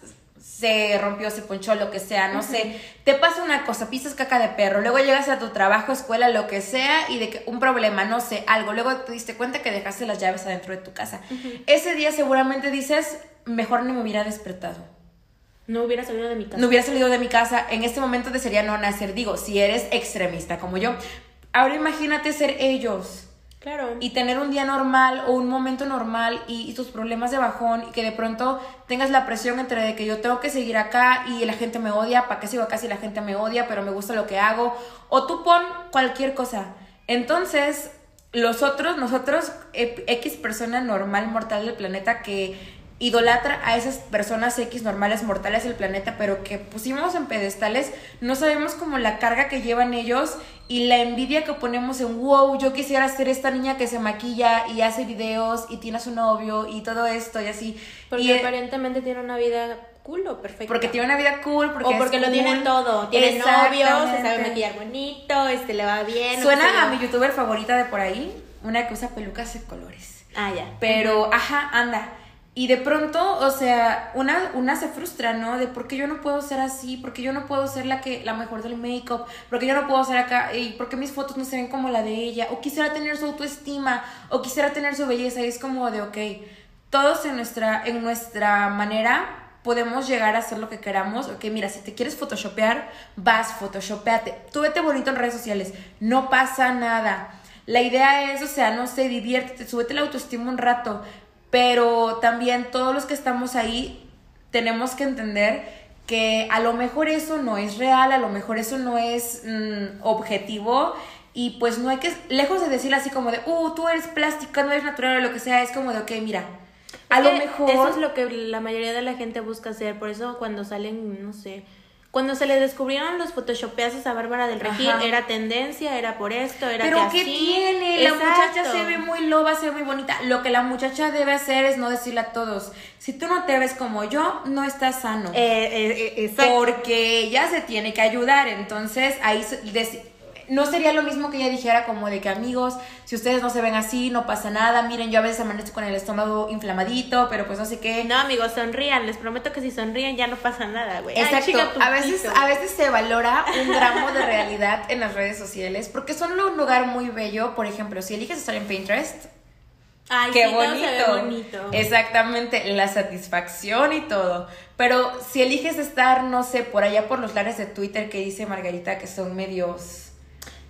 se rompió, se ponchó, lo que sea, no sé, te pasa una cosa, pisas caca de perro, luego llegas a tu trabajo, escuela, lo que sea, y de que un problema, no sé, algo, luego te diste cuenta que dejaste las llaves adentro de tu casa. Ese día seguramente dices, mejor no me hubiera despertado. No hubiera salido de mi casa. No hubiera salido de mi casa. En este momento desearía no nacer. Digo, si eres extremista como yo. Ahora imagínate ser ellos. Y tener un día normal o un momento normal y, tus problemas de bajón y que de pronto tengas la presión entre de que yo tengo que seguir acá y la gente me odia, ¿para qué sigo acá si la gente me odia, pero me gusta lo que hago? O tú pon cualquier cosa. Entonces, los otros, nosotros, X persona normal, mortal del planeta que idolatra a esas personas X normales mortales del planeta, pero que pusimos en pedestales, no sabemos como la carga que llevan ellos y la envidia que ponemos en wow, yo quisiera ser esta niña que se maquilla y hace videos y tiene a su novio y todo esto y así. Porque y, eh, aparentemente tiene una vida cool o perfecta. Porque tiene una vida cool, porque o porque lo tiene todo. Tiene novio, se sabe maquillar bonito, este le va bien. Suena a mi youtuber favorita de por ahí, una que usa pelucas de colores. Ah, ya. Pero, ajá, anda. Y de pronto, o sea, una, una se frustra, ¿no? De por qué yo no puedo ser así, por qué yo no puedo ser la que la mejor del make-up, por qué yo no puedo ser acá, y por qué mis fotos no se ven como la de ella, o quisiera tener su autoestima, o quisiera tener su belleza, y es como de, ok, todos en nuestra, en nuestra manera podemos llegar a hacer lo que queramos. Ok, mira, si te quieres photoshopear, vas, photoshopeate. Tú vete bonito en redes sociales, no pasa nada. La idea es, o sea, no sé, diviértete, súbete la autoestima un rato, pero también todos los que estamos ahí tenemos que entender que a lo mejor eso no es real, a lo mejor eso no es mm, objetivo. Y pues no hay que, lejos de decir así como de, uh, tú eres plástica, no eres natural o lo que sea, es como de, ok, mira, a lo mejor... Eso es lo que la mayoría de la gente busca hacer, por eso cuando salen, no sé, cuando se le descubrieron los photoshopeazos a Bárbara del Regil, era tendencia, era por esto, era Pero que ¿qué tiene? La muchacha se ve muy loba, se ve muy bonita. Lo que la muchacha debe hacer es no decirle a todos, si tú no te ves como yo, no estás sano. Eh, eh, eh Porque ella se tiene que ayudar, entonces ahí no sería lo mismo que ella dijera como de que amigos, si ustedes no se ven así, no pasa nada, miren, yo a veces amanezco con el estómago inflamadito, pero pues no sé qué. No, amigos, sonrían, les prometo que si sonríen ya no pasa nada, güey. Exacto, a veces, a veces se valora un gramo de realidad en las redes sociales, porque son un lugar muy bello, por ejemplo, si eliges estar en Pinterest, Ay, Qué bonito. bonito. Exactamente, la satisfacción y todo. Pero si eliges estar, no sé, por allá por los lares de Twitter que dice Margarita que son medios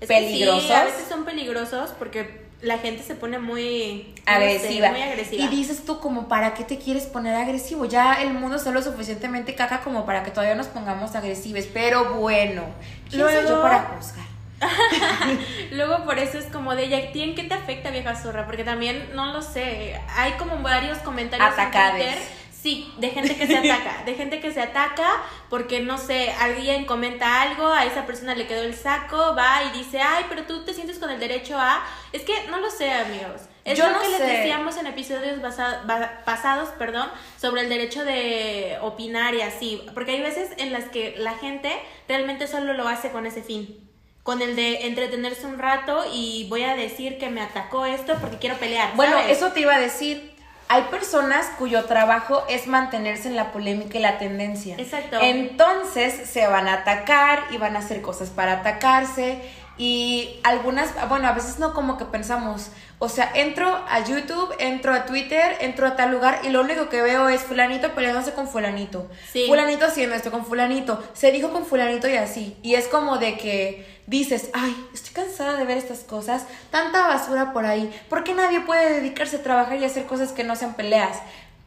peligrosos. Sí, a veces son peligrosos porque la gente se pone muy agresiva. muy agresiva. Y dices tú como, ¿para qué te quieres poner agresivo? Ya el mundo está lo suficientemente caca como para que todavía nos pongamos agresivos. Pero bueno, ¿quién soy yo para juzgar? [LAUGHS] Luego por eso es como de ella, ¿en qué te afecta vieja zorra? Porque también, no lo sé, hay como varios comentarios Atacados. Sí, de gente que se [LAUGHS] ataca, de gente que se ataca porque, no sé, alguien comenta algo, a esa persona le quedó el saco, va y dice, ay, pero tú te sientes con el derecho a... Es que no lo sé, amigos. Es lo que les decíamos en episodios pasados, perdón, sobre el derecho de opinar y así, porque hay veces en las que la gente realmente solo lo hace con ese fin con el de entretenerse un rato y voy a decir que me atacó esto porque quiero pelear. Bueno, eso te iba a decir. Hay personas cuyo trabajo es mantenerse en la polémica y la tendencia. Exacto. Entonces se van a atacar y van a hacer cosas para atacarse y algunas, bueno, a veces no como que pensamos, o sea, entro a YouTube, entro a Twitter, entro a tal lugar y lo único que veo es fulanito peleándose con fulanito. Sí. Fulanito haciendo esto con fulanito. Se dijo con fulanito y así. Y es como de que dices, ay, estoy cansada de ver estas cosas, tanta basura por ahí. ¿Por qué nadie puede dedicarse a trabajar y hacer cosas que no sean peleas?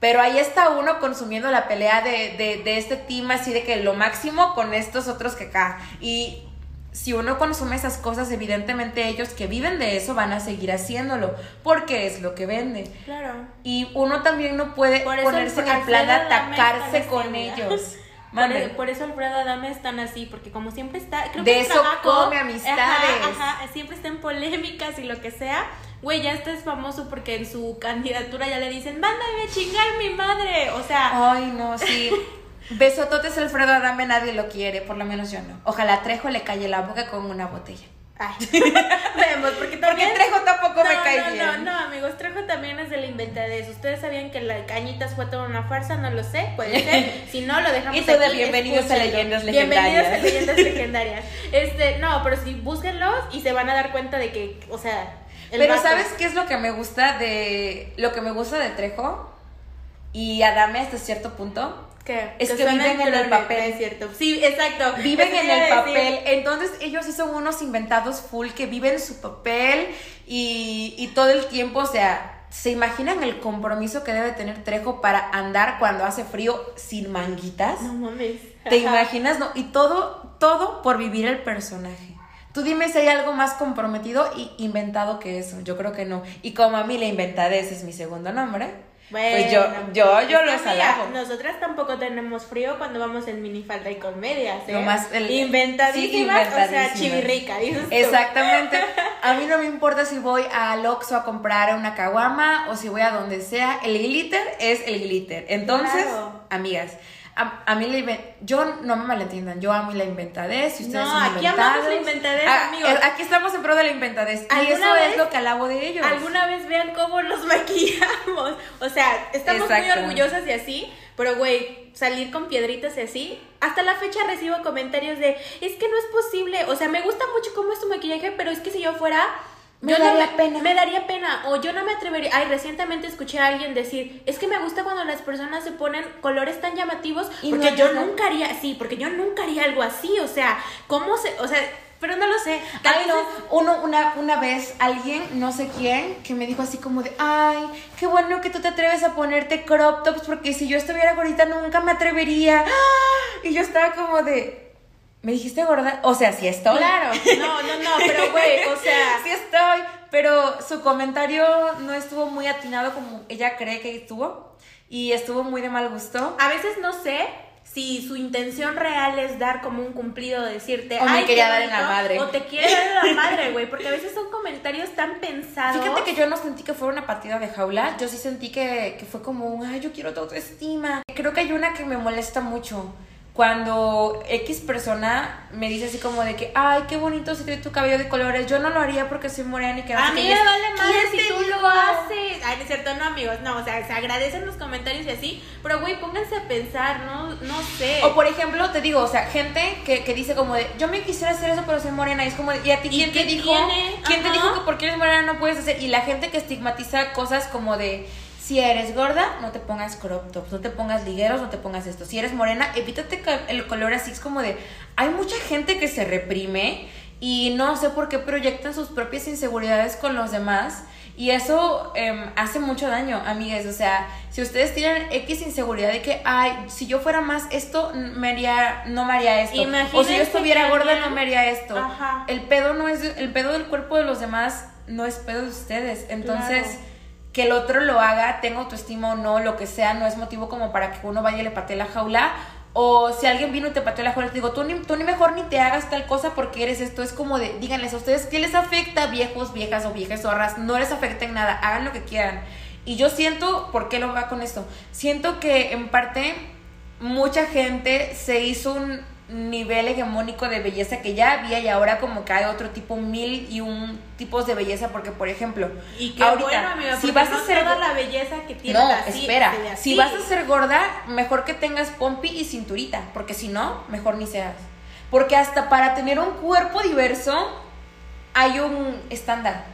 Pero ahí está uno consumiendo la pelea de, de, de este team así de que lo máximo con estos otros que acá. Y si uno consume esas cosas, evidentemente ellos que viven de eso van a seguir haciéndolo, porque es lo que venden. Claro. Y uno también no puede ponerse en el plan de atacarse con ellos. [LAUGHS] E, por, eso Alfredo Adame es tan así, porque como siempre está, creo de eso come amistades. Ajá, siempre está en polémicas y lo que sea. Güey, ya este es famoso porque en su candidatura ya le dicen, mándame a chingar mi madre. O sea. Ay, no, sí. [LAUGHS] Besototes Alfredo Adame nadie lo quiere, por lo menos yo no. Ojalá Trejo le calle la boca con una botella. Ay. [LAUGHS] Vemos, porque también... Porque Trejo tampoco me cae no, bien. No, no, amigos, Trejo también es de la inventadez. ¿Ustedes sabían que la Cañitas fue toda una farsa? No lo sé, puede ser. [LAUGHS] Si no, lo dejamos Y tú de bienvenidos a Leyendas Legendarias. Bienvenidos a Leyendas [LAUGHS] Legendarias. Este, no, pero sí, búsquenlos y se van a dar cuenta de que, o sea... pero ¿sabes qué es lo que me gusta de... Lo que me gusta de Trejo? Y Adame hasta cierto punto es que, viven en el papel. Es cierto. Sí, exacto. Viven en el papel. Entonces ellos sí son unos inventados full que viven su papel y, y todo el tiempo, o sea, ¿se imaginan el compromiso que debe tener Trejo para andar cuando hace frío sin manguitas? No mames. ¿Te imaginas? No, y todo, todo por vivir el personaje. Tú dime si hay algo más comprometido y inventado que eso. Yo creo que no. Y como a mí la inventadez es mi segundo nombre, pues yo, yo, yo lo salajo. Nosotras tampoco tenemos frío cuando vamos en minifalda y con medias, ¿eh? más el, inventadísimas, o sea, chivirrica, Exactamente. [LAUGHS] A mí no me importa si voy al Oxxo a comprar una caguama o si voy a donde sea, el glitter es el glitter. Entonces, amigas, a, a mí la yo no me malentiendan, yo amo la inventadez, si ustedes no, aquí amamos la inventadez, ah, amigos. Aquí estamos en pro de la inventadez y eso es lo que alabo de ellos. Alguna vez vean cómo nos [LAUGHS] maquillamos, o sea, estamos muy orgullosas y así, pero güey, salir con piedritas y así, hasta la fecha recibo comentarios de, es que no es posible, o sea, me gusta mucho cómo es tu maquillaje, pero es que si yo fuera me daría pena. Me daría pena. O yo no me atrevería. Ay, recientemente escuché a alguien decir, es que me gusta cuando las personas se ponen colores tan llamativos. porque yo nunca haría, sí, porque yo nunca haría algo así. O sea, ¿cómo se, o sea, pero no lo sé. Ay, no. Uno, una, una vez, alguien, no sé quién, que me dijo así como de, ay, qué bueno que tú te atreves a ponerte crop tops, porque si yo estuviera gordita nunca me atrevería. Y yo estaba como de, ¿Me dijiste gorda? O sea, sí estoy. Claro, no, no, no, pero güey, o sea. [LAUGHS] sí estoy, pero su comentario no estuvo muy atinado como ella cree que estuvo. Y estuvo muy de mal gusto. A veces no sé si su intención real es dar como un cumplido de decirte. O me quería dar en la madre. O te quiere dar en la [LAUGHS] madre, güey, porque a veces son comentarios tan pensados. Fíjate que yo no sentí que fuera una partida de jaula, yo sí sentí que, que fue como, ay, yo quiero tu autoestima. Creo que hay una que me molesta mucho cuando X persona me dice así como de que, ay, qué bonito si trae tu cabello de colores, yo no lo haría porque soy morena y que A mí me vale madre si tú lo haces. Ay, no es cierto, no, amigos, no, o sea, se agradecen los comentarios y así, pero güey, pónganse a pensar, no, no sé. O por ejemplo, te digo, o sea, gente que, que dice como de, yo me quisiera hacer eso pero soy morena, y es como, de, ¿y a ti quién te dijo? ¿Quién te dijo que porque eres morena no puedes hacer? Y la gente que estigmatiza cosas como de si eres gorda, no te pongas crop tops, no te pongas ligueros, no te pongas esto. Si eres morena, evítate el color así. Es como de, hay mucha gente que se reprime y no sé por qué proyectan sus propias inseguridades con los demás. Y eso em, hace mucho daño, amigas. O sea, si ustedes tienen X inseguridad de que, ay, si yo fuera más esto, me haría, no me haría esto. o si yo estuviera gorda, no me haría esto. El pedo no es, el pedo del cuerpo de los demás no es pedo de ustedes. Entonces que el otro lo haga, tenga autoestima o no, lo que sea, no es motivo como para que uno vaya y le patee la jaula. O si alguien vino y te pateó la jaula, te digo, tú ni, tú ni mejor ni te hagas tal cosa porque eres esto. Es como de, díganles a ustedes, ¿qué les afecta, viejos, viejas o viejas zorras? No les afecta en nada, hagan lo que quieran. Y yo siento, ¿por qué lo va con esto? Siento que en parte mucha gente se hizo un, nivel hegemónico de belleza que ya había y ahora como que hay otro tipo, mil y un tipos de belleza, porque por ejemplo, y qué ahorita, bueno, si vas a ser toda la belleza que tiene No, espera, si vas a ser gorda, mejor que tengas pompi y cinturita, porque si no, mejor ni seas. Porque hasta para tener un cuerpo diverso hay un estándar.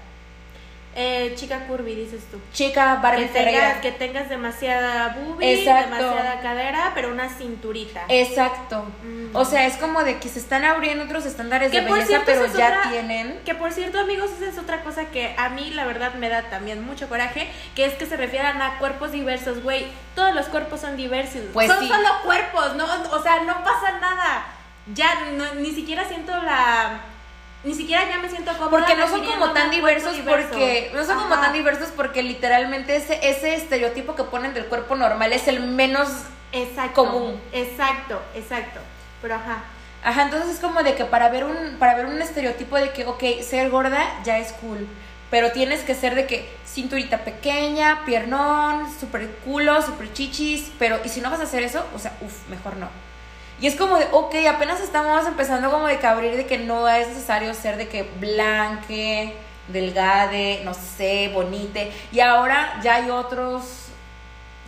Eh, chica curvy, dices tú. Chica Barbie que tengas, que tengas demasiada boobie, demasiada cadera, pero una cinturita. Exacto. Mm. O sea, es como de que se están abriendo otros estándares de belleza, pero ya tienen. Que por cierto, amigos, esa es otra cosa que a mí la verdad me da también mucho coraje, que es que se refieran a cuerpos diversos, güey. Todos los cuerpos son diversos. Pues son solo cuerpos, no, o sea, no pasa nada. Ya ni siquiera siento la ni siquiera ya me siento cómoda. Porque no son como tan diversos porque no son como tan diversos porque literalmente ese ese estereotipo que ponen del cuerpo normal es el menos exacto, común. Exacto, exacto. Pero ajá. Ajá, entonces es como de que para ver un para ver un estereotipo de que ok, ser gorda ya es cool. Pero tienes que ser de que cinturita pequeña, piernón, super culo, super chichis, pero y si no vas a hacer eso, o sea, uff, mejor no. Y es como de, ok, apenas estamos empezando como de que abrir de que no es necesario ser de que blanque, delgade, no sé, bonite. Y ahora ya hay otros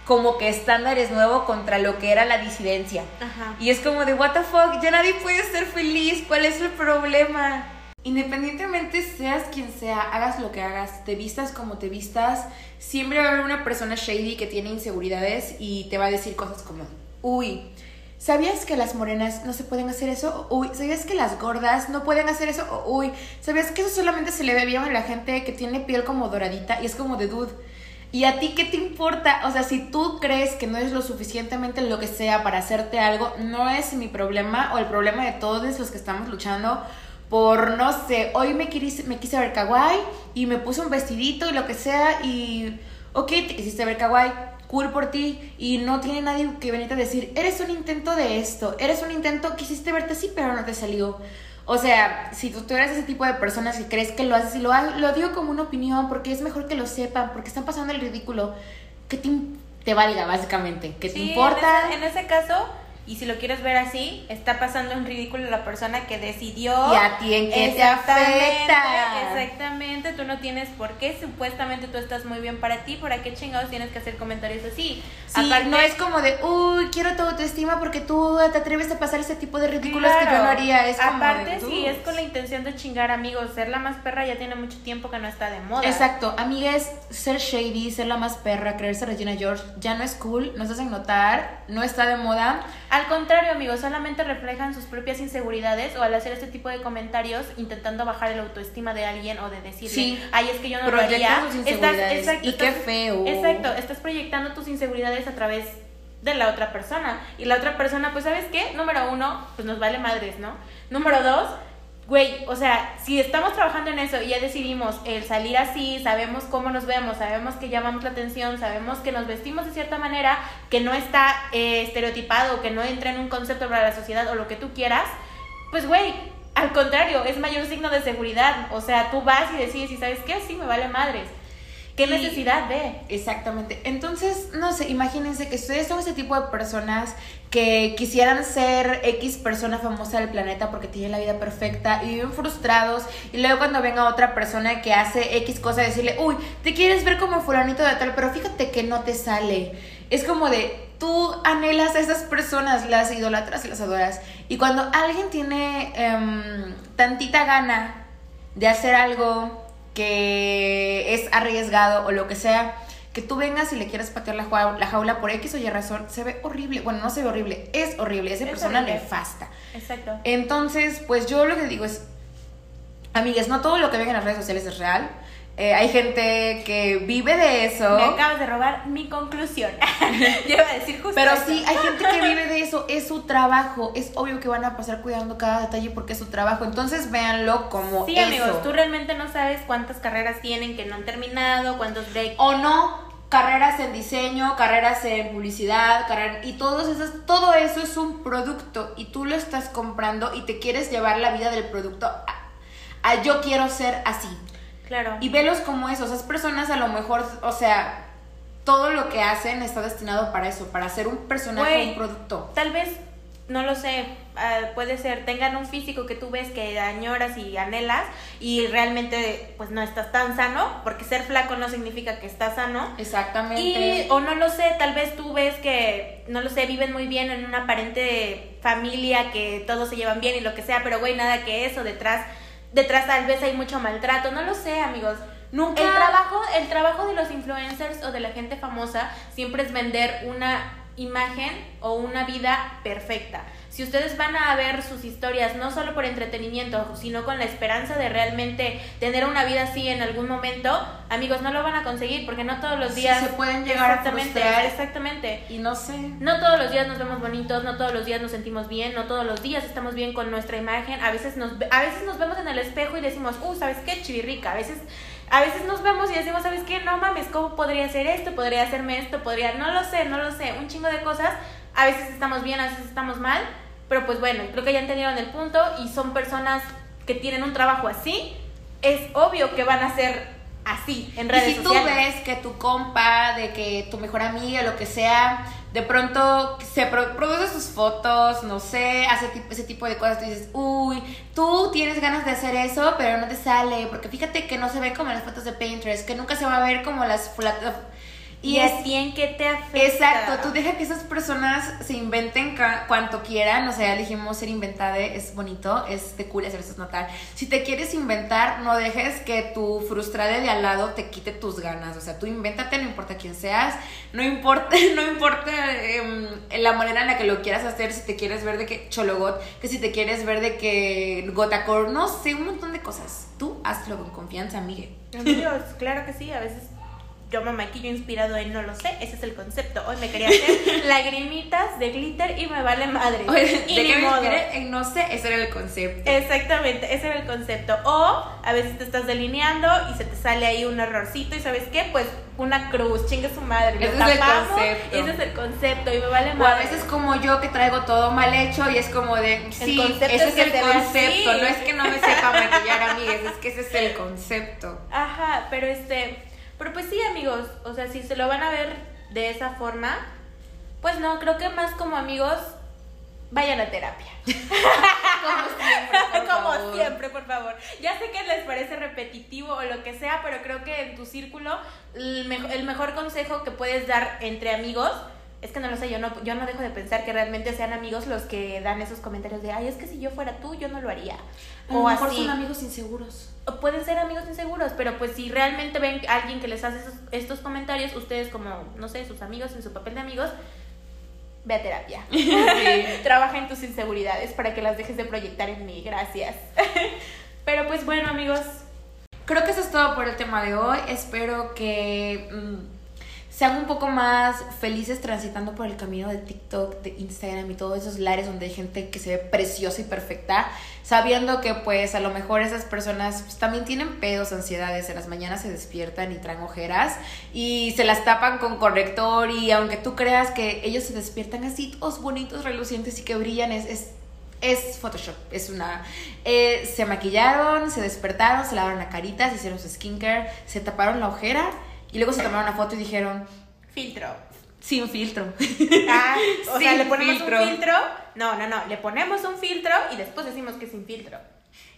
como que estándares nuevos contra lo que era la disidencia. Ajá. Y es como de, what the fuck, ya nadie puede ser feliz, ¿cuál es el problema? Independientemente seas quien sea, hagas lo que hagas, te vistas como te vistas, siempre va a haber una persona shady que tiene inseguridades y te va a decir cosas como, uy, ¿Sabías que las morenas no se pueden hacer eso? Uy, ¿sabías que las gordas no pueden hacer eso? Uy, ¿sabías que eso solamente se le ve bien a la gente que tiene piel como doradita y es como de dude? ¿Y a ti qué te importa? O sea, si tú crees que no es lo suficientemente lo que sea para hacerte algo, no es mi problema o el problema de todos los que estamos luchando por, no sé, hoy me, quise, me quise ver kawaii y me puse un vestidito y lo que sea y, ok, te quisiste ver kawaii cool por ti y no tiene nadie que venirte a decir, eres un intento de esto, eres un intento, quisiste verte así, pero no te salió. O sea, si tú, eres ese tipo de personas que crees que lo haces y lo, lo digo como una opinión porque es mejor que lo sepan, porque están pasando el ridículo, que te, te valga básicamente, que te importa. en ese caso, y si lo quieres ver así, está pasando en ridículo la persona que decidió. ¿Y a ti en qué te afecta? Exactamente, tú no tienes por qué. Supuestamente tú estás muy bien para ti. ¿Para qué chingados tienes que hacer comentarios así? Sí, no es como de, uy, quiero tu autoestima porque tú te atreves a pasar ese tipo de ridículos que yo no haría. Es como Aparte, si es con la intención de chingar amigos. Ser la más perra ya tiene mucho tiempo que no está de moda. Exacto, amigues, ser shady, ser la más perra, creerse Regina George, ya no es cool, no se hacen notar, no está de moda. Al contrario, amigos, solamente reflejan sus propias inseguridades o al hacer este tipo de comentarios intentando bajar el autoestima de alguien o de decirle, ay, es que yo no lo haría. Estás, exacto, y qué feo. Exacto, estás proyectando tus inseguridades a través de la otra persona. Y la otra persona, pues, ¿sabes qué? Número uno, pues nos vale madres, ¿no? Número dos, güey, o sea, si estamos trabajando en eso y ya decidimos el salir así, sabemos cómo nos vemos, sabemos que llamamos la atención, sabemos que nos vestimos de cierta manera, que no está eh, estereotipado, que no entra en un concepto para la sociedad o lo que tú quieras, pues, güey, al contrario, es mayor signo de seguridad. O sea, tú vas y decides y sabes qué, sí, me vale madres. ¿Qué necesidad de? Exactamente. Entonces, no sé, imagínense que ustedes son ese tipo de personas que quisieran ser X persona famosa del planeta porque tienen la vida perfecta y viven frustrados y luego cuando venga otra persona que hace X cosa decirle, uy, te quieres ver como fulanito de tal, pero fíjate que no te sale. Es como de, tú anhelas a esas personas, las idolatras y las adoras. Y cuando alguien tiene em, tantita gana de hacer algo que es arriesgado o lo que sea, que tú vengas y le quieras patear la jaula, la jaula por X o Y razón, se ve horrible. Bueno, no se ve horrible, es horrible. Esa persona nefasta. Exacto. Entonces, pues yo lo que digo es, amigas, no todo lo que ven en las redes sociales es real. Eh, hay gente que vive de eso. Me acabas de robar mi conclusión. [LAUGHS] Yo iba a decir justo. Pero sí, hay gente que vive de eso. Es su trabajo. Es obvio que van a pasar cuidando cada detalle porque es su trabajo. Entonces véanlo como sí, amigos, tú realmente no sabes cuántas carreras tienen que no han terminado, cuántos breaks. O no. Carreras en diseño, carreras en publicidad, carreras, y todos esos, todo eso es un producto y tú lo estás comprando y te quieres llevar la vida del producto a yo quiero ser así. Claro. Y velos como eso, esas personas a lo mejor, o sea, todo lo que hacen está destinado para eso, para hacer un personaje, un producto. Tal vez, no lo sé, ah, puede ser, tengan un físico que tú ves que añoras y anhelas y realmente pues no estás tan sano, porque ser flaco no significa que estás sano. Exactamente. Y, o no lo sé, tal vez tú ves que, no lo sé, viven muy bien en una aparente familia, que todos se llevan bien y lo que sea, pero güey, nada que eso detrás detrás tal vez hay mucho maltrato, no lo sé, amigos. Nunca. El trabajo, el trabajo de los influencers o de la gente famosa siempre es vender una imagen o una vida perfecta. Si ustedes van a ver sus historias no solo por entretenimiento, sino con la esperanza de realmente tener una vida así en algún momento, amigos, no lo van a conseguir porque no todos los días se pueden llegar exactamente, a exactamente. Y no sé. No todos los días nos vemos bonitos, no todos los días nos sentimos bien, no todos los días estamos bien con nuestra imagen. A veces nos a veces nos vemos en el espejo y decimos, "Uh, ¿sabes qué? Chivirrica." A veces a veces nos vemos y decimos, ¿sabes qué? No mames, ¿cómo podría hacer esto? ¿Podría hacerme esto? ¿Podría? No lo sé, no lo sé. Un chingo de cosas. A veces estamos bien, a veces estamos mal. Pero pues bueno, creo que ya entendieron el punto y son personas que tienen un trabajo así. Es obvio que van a ser así en redes y si tú ves que tu compa, de que tu mejor amiga, lo que sea, de pronto se produce sus fotos, no sé, hace ese tipo de cosas, tú dices, uy, tú tienes ganas de hacer eso, pero no te sale, porque fíjate que no se ve como en las fotos de Pinterest, que nunca se va a ver como las y, es bien que te afecta. Exacto, tú deja que esas personas se inventen cuanto quieran, o sea, elegimos ser inventada, es bonito, es de cool hacerse notar. Si te quieres inventar, no dejes que tu frustrada de al lado te quite tus ganas, o sea, tú invéntate, no importa quién seas, no importa, [LAUGHS] no importa em, la manera en la que lo quieras hacer, si te quieres ver de que chologot, que si te quieres ver de que gotacor, no sé, un montón de cosas. Tú hazlo con confianza, amigue. Amigos, [LAUGHS] claro que sí, a veces yo me maquillo inspirado en no lo sé, ese es el concepto. Hoy me quería hacer [LAUGHS] lagrimitas de glitter y me vale madre. y ¿De qué me en no sé? Ese era el concepto. Exactamente, ese era el concepto. O a veces te estás delineando y se te sale ahí un errorcito y ¿sabes qué? Pues una cruz, chingue su madre. Ese es el concepto. Ese es el concepto y me vale madre. O a veces como yo que traigo todo mal hecho y es como de, sí, ese es, el concepto. No es que no me sepa maquillar, [LAUGHS] amigas, es que ese es el concepto. Ajá, pero este pero pues sí, amigos, o sea, si se lo van a ver de esa forma, pues no, creo que más como amigos, vayan a terapia. [LAUGHS] como siempre, por Como siempre, por favor. Ya sé que les parece repetitivo o lo que sea, pero creo que en tu círculo el, el mejor consejo que puedes dar entre amigos es que no lo sé, yo no, yo no dejo de pensar que realmente sean amigos los que dan esos comentarios de, ay, es que si yo fuera tú, yo no lo haría. o a mejor son amigos inseguros. O pueden ser amigos inseguros, pero pues si realmente ven a alguien que les hace estos comentarios, ustedes como, no sé, sus amigos en su papel de amigos, ve a terapia. [LAUGHS] Trabaja en tus inseguridades para que las dejes de proyectar en mí. Gracias. [LAUGHS] pero pues bueno, amigos. Creo que eso es todo por el tema de hoy. Espero que... Mm, sean un poco más felices transitando por el camino de TikTok, de Instagram y todos esos lares donde hay gente que se ve preciosa y perfecta, sabiendo que pues a lo mejor esas personas pues, también tienen pedos, ansiedades, en las mañanas se despiertan y traen ojeras y se las tapan con corrector y aunque tú creas que ellos se despiertan así, todos bonitos, relucientes y que brillan, es, es es Photoshop, es una... Eh, se maquillaron, se despertaron, se lavaron la carita, se hicieron su skincare, se taparon la ojera y luego se tomaron una foto y dijeron, filtro. Sin filtro. Ah, o sea, le ponemos un filtro. No, no, no, le ponemos un filtro y después decimos que es sin filtro.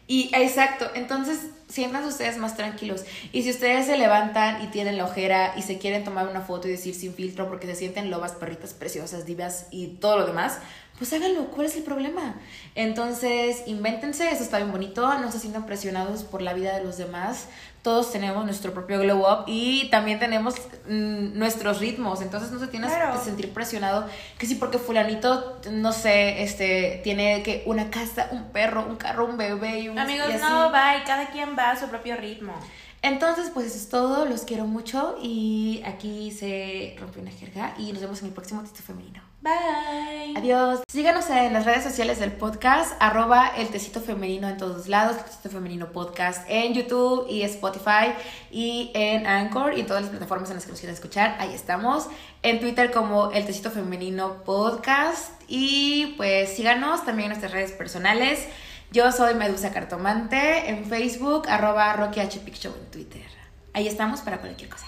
Y exacto, entonces sientan ustedes más tranquilos. Y si ustedes se levantan y tienen la ojera y se quieren tomar una foto y decir sin filtro porque se sienten lobas, perritas preciosas, divas y todo lo demás, pues háganlo, ¿cuál es el problema? Entonces, invéntense, eso está bien bonito, no se sientan presionados por la vida de los demás, todos tenemos nuestro propio glow up y también tenemos mm, nuestros ritmos, entonces no se tiene que sentir presionado que sí porque fulanito, no sé, este, tiene que una casa, un perro, un carro, un bebé y un... Amigos, no, bye, cada quien va a su propio ritmo. Entonces, pues eso es todo, los quiero mucho y aquí se rompe una jerga y nos vemos en el próximo texto femenino. Bye. Adiós. Síganos en las redes sociales del podcast, arroba el tecito femenino en todos lados, el tecito femenino podcast en YouTube y Spotify y en Anchor y en todas las plataformas en las que nos quieran escuchar. Ahí estamos. En Twitter como el tecito femenino podcast y pues síganos también en nuestras redes personales. Yo soy Medusa Cartomante en Facebook, arroba Rocky H. Show en Twitter. Ahí estamos para cualquier cosa.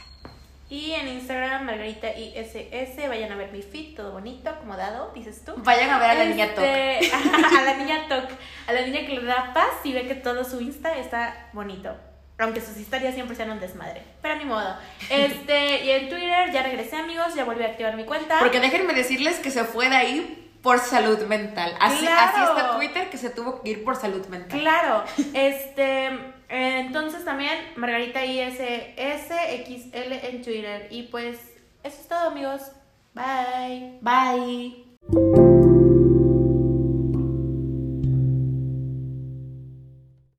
Y en Instagram, Margarita ISS, vayan a ver mi feed, todo bonito, acomodado, dices tú. Vayan a ver a la niña Toc. Este, [LAUGHS] a la niña Toc, a la niña que le da paz y ve que todo su Insta está bonito. Aunque sus historias siempre sean un desmadre. Pero ni modo. [LAUGHS] Este, y en Twitter ya regresé, amigos, ya volví a activar mi cuenta. Porque déjenme decirles que se fue de ahí por salud mental. Así, así está Twitter que se tuvo que ir por salud mental. Claro. [LAUGHS] Este. Entonces también Margarita ISSXL en Twitter. Y pues eso es todo amigos. Bye. Bye.